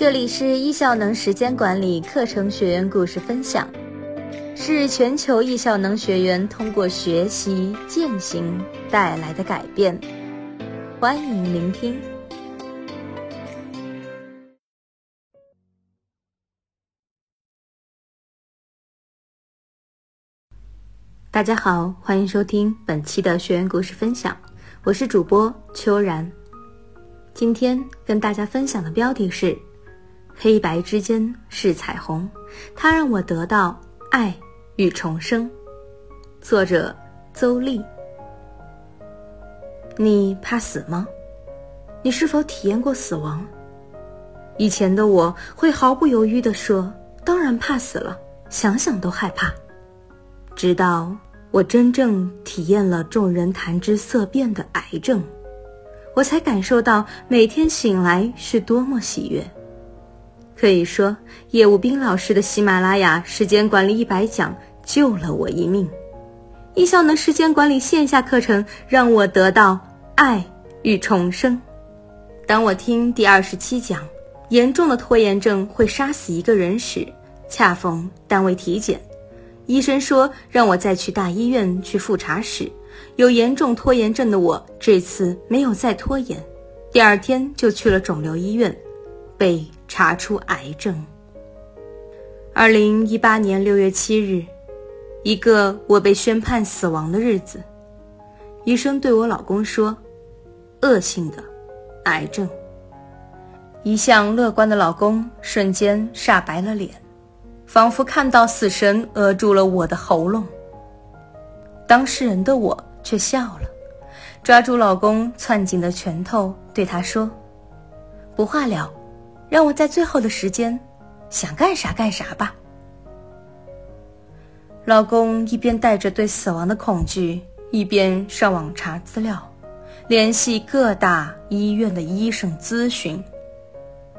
这里是易效能时间管理课程学员故事分享，是全球易效能学员通过学习践行带来的改变。欢迎聆听。大家好，欢迎收听本期的学员故事分享，我是主播秋然。今天跟大家分享的标题是。黑白之间是彩虹，它让我得到爱与重生。作者邹丽。你怕死吗？你是否体验过死亡？以前的我会毫不犹豫地说：“当然怕死了，想想都害怕。”直到我真正体验了众人谈之色变的癌症，我才感受到每天醒来是多么喜悦。可以说，叶武斌老师的喜马拉雅时间管理一百讲救了我一命。易效能时间管理线下课程让我得到爱与重生。当我听第二十七讲“严重的拖延症会杀死一个人”时，恰逢单位体检，医生说让我再去大医院去复查时，有严重拖延症的我这次没有再拖延，第二天就去了肿瘤医院，被。查出癌症。二零一八年六月七日，一个我被宣判死亡的日子，医生对我老公说：“恶性的癌症。”一向乐观的老公瞬间煞白了脸，仿佛看到死神扼住了我的喉咙。当事人的我却笑了，抓住老公攥紧的拳头，对他说：“不化疗。”让我在最后的时间，想干啥干啥吧。老公一边带着对死亡的恐惧，一边上网查资料，联系各大医院的医生咨询。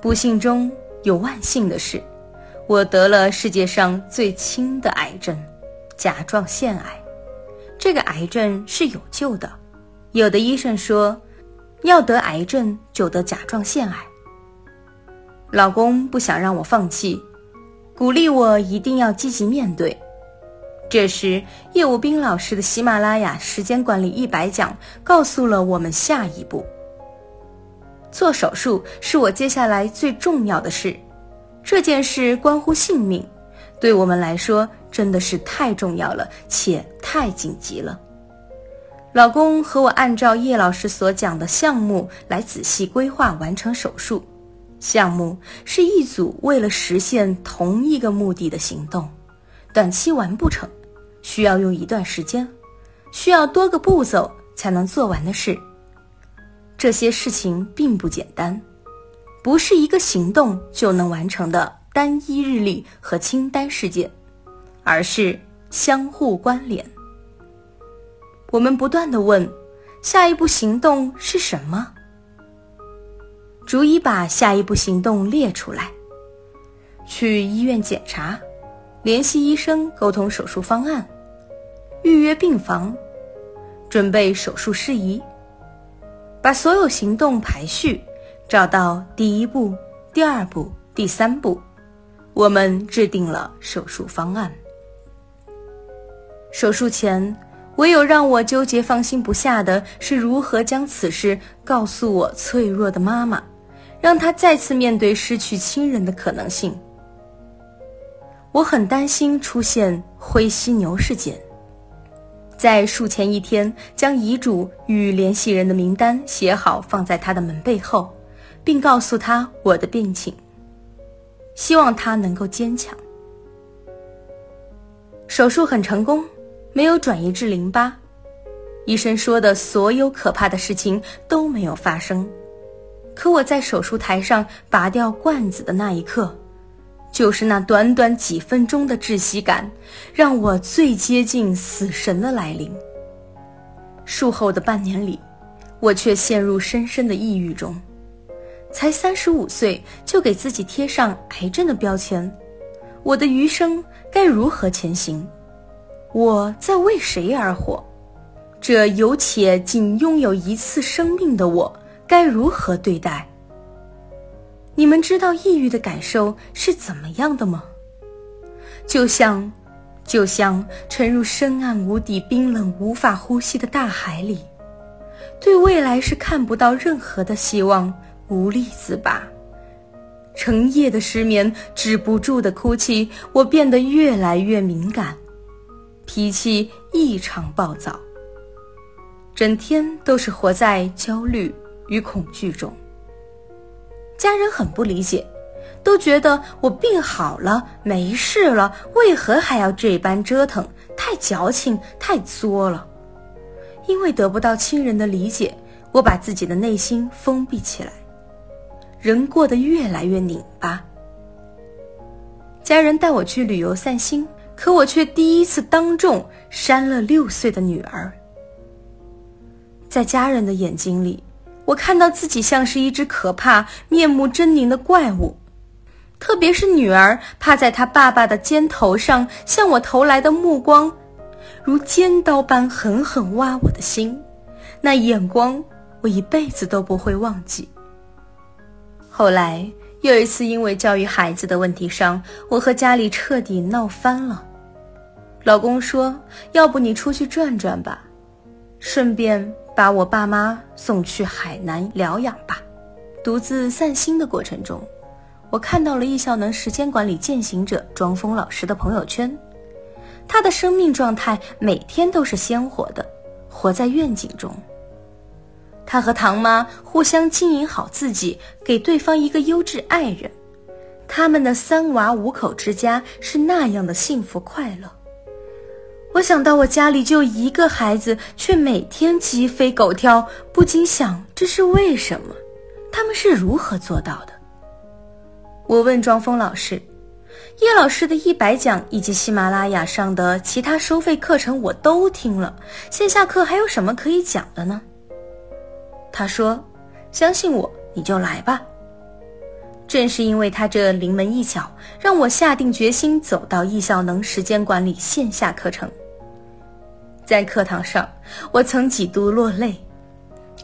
不幸中有万幸的是，我得了世界上最轻的癌症——甲状腺癌。这个癌症是有救的，有的医生说，要得癌症就得甲状腺癌。老公不想让我放弃，鼓励我一定要积极面对。这时，叶武斌老师的喜马拉雅时间管理一百讲告诉了我们下一步：做手术是我接下来最重要的事，这件事关乎性命，对我们来说真的是太重要了，且太紧急了。老公和我按照叶老师所讲的项目来仔细规划完成手术。项目是一组为了实现同一个目的的行动，短期完不成，需要用一段时间，需要多个步骤才能做完的事。这些事情并不简单，不是一个行动就能完成的单一日历和清单事件，而是相互关联。我们不断的问：下一步行动是什么？逐一把下一步行动列出来，去医院检查，联系医生沟通手术方案，预约病房，准备手术事宜，把所有行动排序，找到第一步、第二步、第三步，我们制定了手术方案。手术前。唯有让我纠结、放心不下的是，如何将此事告诉我脆弱的妈妈，让他再次面对失去亲人的可能性。我很担心出现灰犀牛事件，在术前一天将遗嘱与联系人的名单写好，放在他的门背后，并告诉他我的病情，希望他能够坚强。手术很成功。没有转移至淋巴，医生说的所有可怕的事情都没有发生。可我在手术台上拔掉罐子的那一刻，就是那短短几分钟的窒息感，让我最接近死神的来临。术后的半年里，我却陷入深深的抑郁中。才三十五岁就给自己贴上癌症的标签，我的余生该如何前行？我在为谁而活？这有且仅拥有一次生命的我，该如何对待？你们知道抑郁的感受是怎么样的吗？就像，就像沉入深暗无底、冰冷无法呼吸的大海里，对未来是看不到任何的希望，无力自拔。成夜的失眠，止不住的哭泣，我变得越来越敏感，脾气异常暴躁，整天都是活在焦虑与恐惧中。家人很不理解，都觉得我病好了，没事了，为何还要这般折腾？太矫情，太作了。因为得不到亲人的理解，我把自己的内心封闭起来，人过得越来越拧巴。家人带我去旅游散心，可我却第一次当众扇了六岁的女儿。在家人的眼睛里。我看到自己像是一只可怕、面目狰狞的怪物，特别是女儿趴在她爸爸的肩头上，向我投来的目光，如尖刀般狠狠挖我的心，那眼光我一辈子都不会忘记。后来又一次，因为教育孩子的问题上，我和家里彻底闹翻了。老公说：“要不你出去转转吧，顺便。”把我爸妈送去海南疗养吧。独自散心的过程中，我看到了易效能时间管理践行者庄峰老师的朋友圈。他的生命状态每天都是鲜活的，活在愿景中。他和唐妈互相经营好自己，给对方一个优质爱人。他们的三娃五口之家是那样的幸福快乐。我想到我家里就一个孩子，却每天鸡飞狗跳，不禁想这是为什么？他们是如何做到的？我问庄峰老师，叶老师的一百讲以及喜马拉雅上的其他收费课程我都听了，线下课还有什么可以讲的呢？他说：“相信我，你就来吧。”正是因为他这临门一脚，让我下定决心走到易效能时间管理线下课程。在课堂上，我曾几度落泪，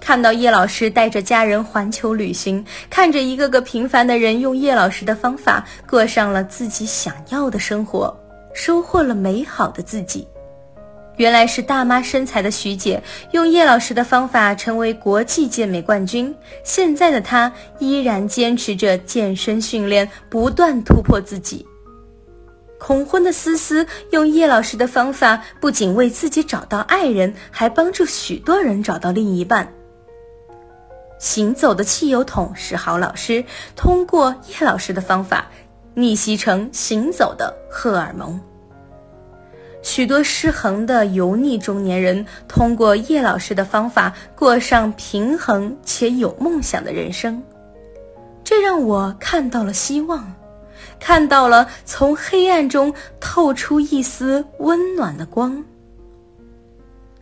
看到叶老师带着家人环球旅行，看着一个个平凡的人用叶老师的方法过上了自己想要的生活，收获了美好的自己。原来是大妈身材的徐姐用叶老师的方法成为国际健美冠军，现在的她依然坚持着健身训练，不断突破自己。恐婚的思思用叶老师的方法，不仅为自己找到爱人，还帮助许多人找到另一半。行走的汽油桶是好老师通过叶老师的方法，逆袭成行走的荷尔蒙。许多失衡的油腻中年人通过叶老师的方法，过上平衡且有梦想的人生，这让我看到了希望。看到了从黑暗中透出一丝温暖的光。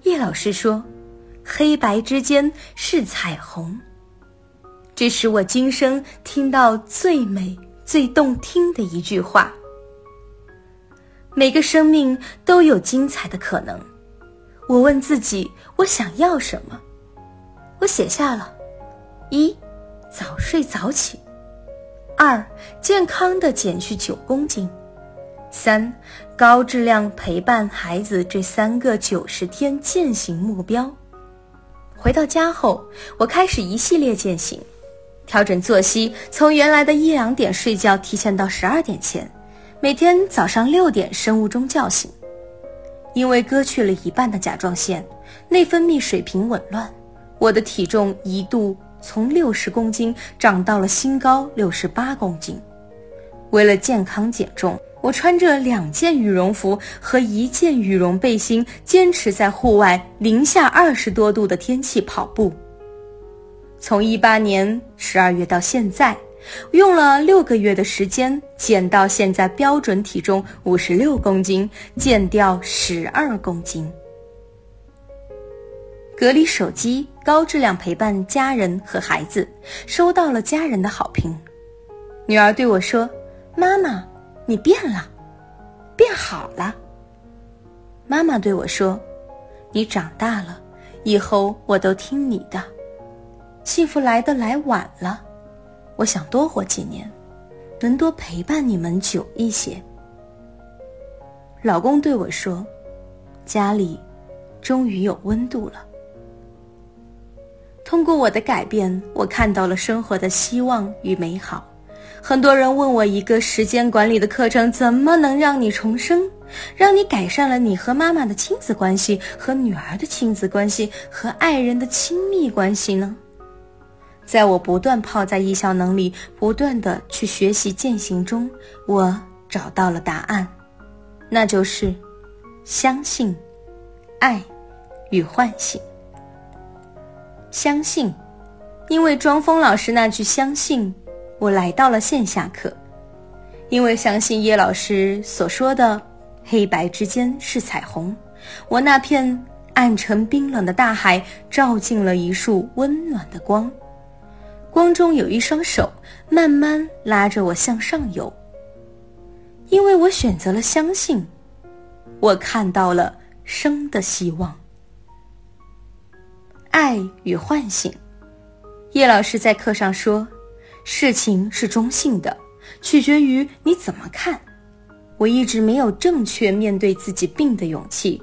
叶老师说：“黑白之间是彩虹。”这是我今生听到最美、最动听的一句话。每个生命都有精彩的可能。我问自己：我想要什么？我写下了：一，早睡早起。二，健康的减去九公斤；三，高质量陪伴孩子这三个九十天践行目标。回到家后，我开始一系列践行，调整作息，从原来的一两点睡觉提前到十二点前，每天早上六点生物钟叫醒。因为割去了一半的甲状腺，内分泌水平紊乱，我的体重一度。从六十公斤长到了新高六十八公斤。为了健康减重，我穿着两件羽绒服和一件羽绒背心，坚持在户外零下二十多度的天气跑步。从一八年十二月到现在，用了六个月的时间减到现在标准体重五十六公斤，减掉十二公斤。隔离手机，高质量陪伴家人和孩子，收到了家人的好评。女儿对我说：“妈妈，你变了，变好了。”妈妈对我说：“你长大了，以后我都听你的。幸福来的来晚了，我想多活几年，能多陪伴你们久一些。老公对我说：“家里终于有温度了。”通过我的改变，我看到了生活的希望与美好。很多人问我，一个时间管理的课程怎么能让你重生，让你改善了你和妈妈的亲子关系、和女儿的亲子关系、和爱人的亲密关系呢？在我不断泡在艺效能里，不断的去学习践行中，我找到了答案，那就是相信、爱与唤醒。相信，因为庄峰老师那句“相信”，我来到了线下课。因为相信叶老师所说的“黑白之间是彩虹”，我那片暗沉冰冷的大海照进了一束温暖的光。光中有一双手慢慢拉着我向上游。因为我选择了相信，我看到了生的希望。爱与唤醒，叶老师在课上说：“事情是中性的，取决于你怎么看。”我一直没有正确面对自己病的勇气，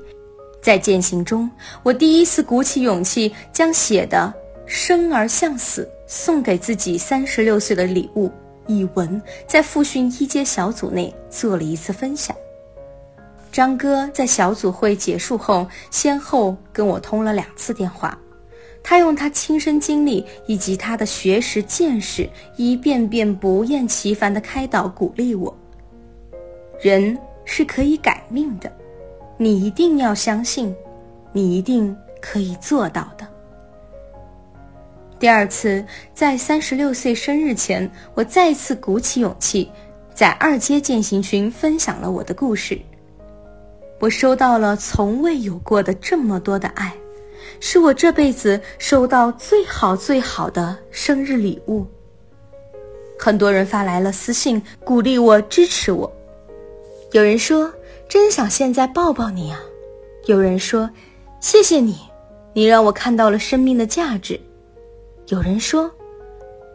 在践行中，我第一次鼓起勇气，将写的《生而向死》送给自己三十六岁的礼物以文，在复训一阶小组内做了一次分享。张哥在小组会结束后，先后跟我通了两次电话。他用他亲身经历以及他的学识见识，一遍遍不厌其烦的开导鼓励我。人是可以改命的，你一定要相信，你一定可以做到的。第二次，在三十六岁生日前，我再次鼓起勇气，在二阶践行群分享了我的故事。我收到了从未有过的这么多的爱。是我这辈子收到最好最好的生日礼物。很多人发来了私信，鼓励我、支持我。有人说：“真想现在抱抱你啊！”有人说：“谢谢你，你让我看到了生命的价值。”有人说：“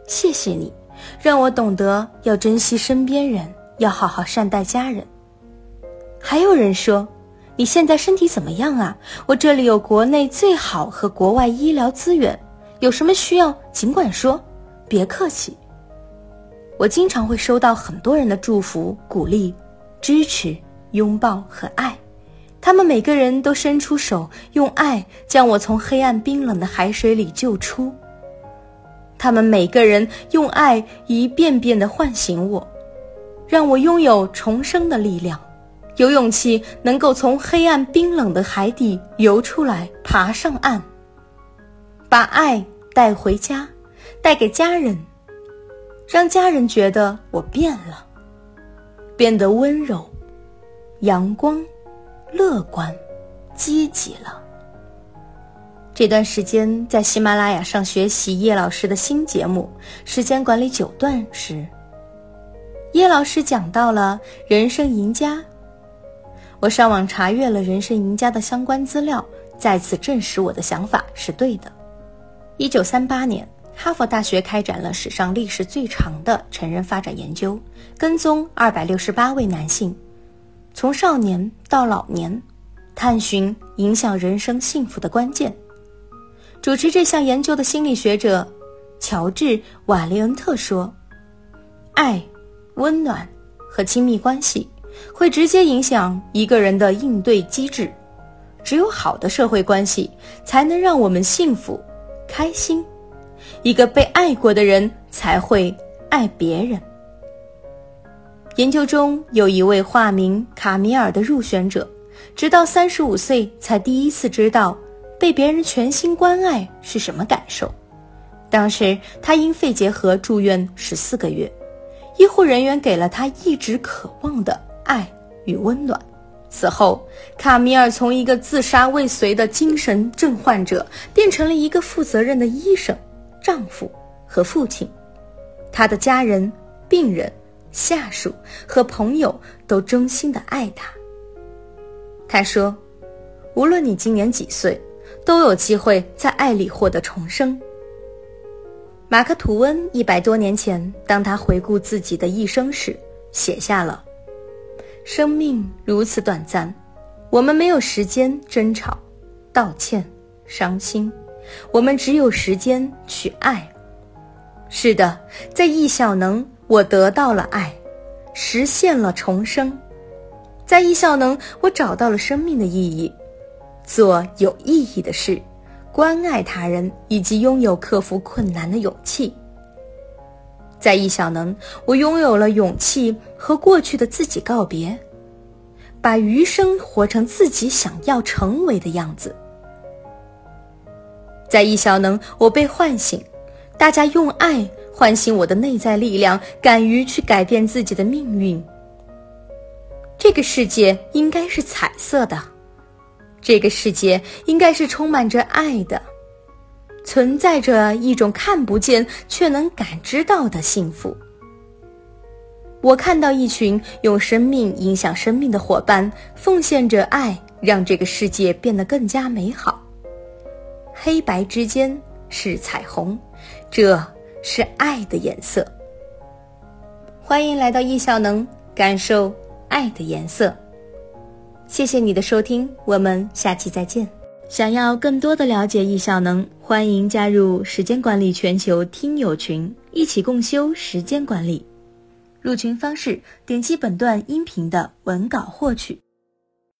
谢谢你，让我懂得要珍惜身边人，要好好善待家人。”还有人说。你现在身体怎么样啊？我这里有国内最好和国外医疗资源，有什么需要尽管说，别客气。我经常会收到很多人的祝福、鼓励、支持、拥抱和爱，他们每个人都伸出手，用爱将我从黑暗冰冷的海水里救出。他们每个人用爱一遍遍地唤醒我，让我拥有重生的力量。有勇气能够从黑暗冰冷的海底游出来，爬上岸，把爱带回家，带给家人，让家人觉得我变了，变得温柔、阳光、乐观、积极了。这段时间在喜马拉雅上学习叶老师的新节目《时间管理九段》时，叶老师讲到了人生赢家。我上网查阅了人生赢家的相关资料，再次证实我的想法是对的。一九三八年，哈佛大学开展了史上历时最长的成人发展研究，跟踪二百六十八位男性，从少年到老年，探寻影响人生幸福的关键。主持这项研究的心理学者乔治·瓦利恩特说：“爱、温暖和亲密关系。”会直接影响一个人的应对机制。只有好的社会关系，才能让我们幸福、开心。一个被爱过的人，才会爱别人。研究中有一位化名卡米尔的入选者，直到三十五岁才第一次知道被别人全心关爱是什么感受。当时他因肺结核住院十四个月，医护人员给了他一直渴望的。爱与温暖。此后，卡米尔从一个自杀未遂的精神症患者，变成了一个负责任的医生、丈夫和父亲。他的家人、病人、下属和朋友都真心的爱他。他说：“无论你今年几岁，都有机会在爱里获得重生。”马克·吐温一百多年前，当他回顾自己的一生时，写下了：“生命如此短暂，我们没有时间争吵、道歉、伤心，我们只有时间去爱。”是的，在易效能，我得到了爱，实现了重生；在易效能，我找到了生命的意义，做有意义的事。关爱他人，以及拥有克服困难的勇气。在易小能，我拥有了勇气和过去的自己告别，把余生活成自己想要成为的样子。在易小能，我被唤醒，大家用爱唤醒我的内在力量，敢于去改变自己的命运。这个世界应该是彩色的。这个世界应该是充满着爱的，存在着一种看不见却能感知到的幸福。我看到一群用生命影响生命的伙伴，奉献着爱，让这个世界变得更加美好。黑白之间是彩虹，这是爱的颜色。欢迎来到易效能，感受爱的颜色。谢谢你的收听，我们下期再见。想要更多的了解易效能，欢迎加入时间管理全球听友群，一起共修时间管理。入群方式：点击本段音频的文稿获取。